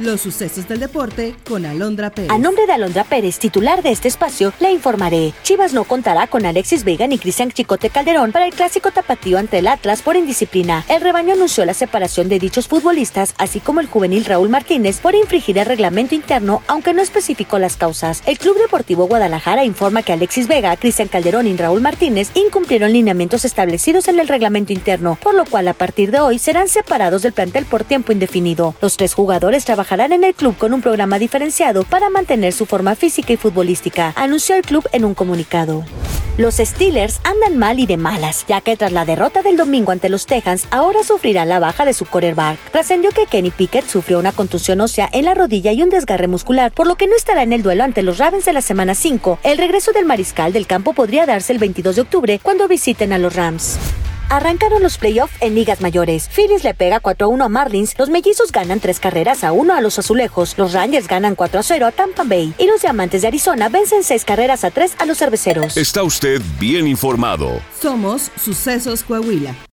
Los sucesos del deporte con Alondra Pérez. A nombre de Alondra Pérez, titular de este espacio, le informaré. Chivas no contará con Alexis Vega ni Cristian Chicote Calderón para el clásico tapatío ante el Atlas por indisciplina. El rebaño anunció la separación de dichos futbolistas, así como el juvenil Raúl Martínez por infringir el reglamento interno, aunque no especificó las causas. El Club Deportivo Guadalajara informa que Alexis Vega, Cristian Calderón y Raúl Martínez incumplieron lineamientos establecidos en el reglamento interno, por lo cual a partir de hoy serán separados del plantel por tiempo indefinido. Los tres jugadores trabajan trabajarán en el club con un programa diferenciado para mantener su forma física y futbolística, anunció el club en un comunicado. Los Steelers andan mal y de malas, ya que tras la derrota del domingo ante los Texans, ahora sufrirán la baja de su quarterback. Trascendió que Kenny Pickett sufrió una contusión ósea en la rodilla y un desgarre muscular, por lo que no estará en el duelo ante los Ravens de la semana 5. El regreso del mariscal del campo podría darse el 22 de octubre cuando visiten a los Rams. Arrancaron los playoffs en ligas mayores. Phillies le pega 4-1 a Marlins, los mellizos ganan 3 carreras a 1 a los azulejos, los Rangers ganan 4-0 a Tampa Bay y los diamantes de Arizona vencen 6 carreras a 3 a los cerveceros. Está usted bien informado. Somos Sucesos Coahuila.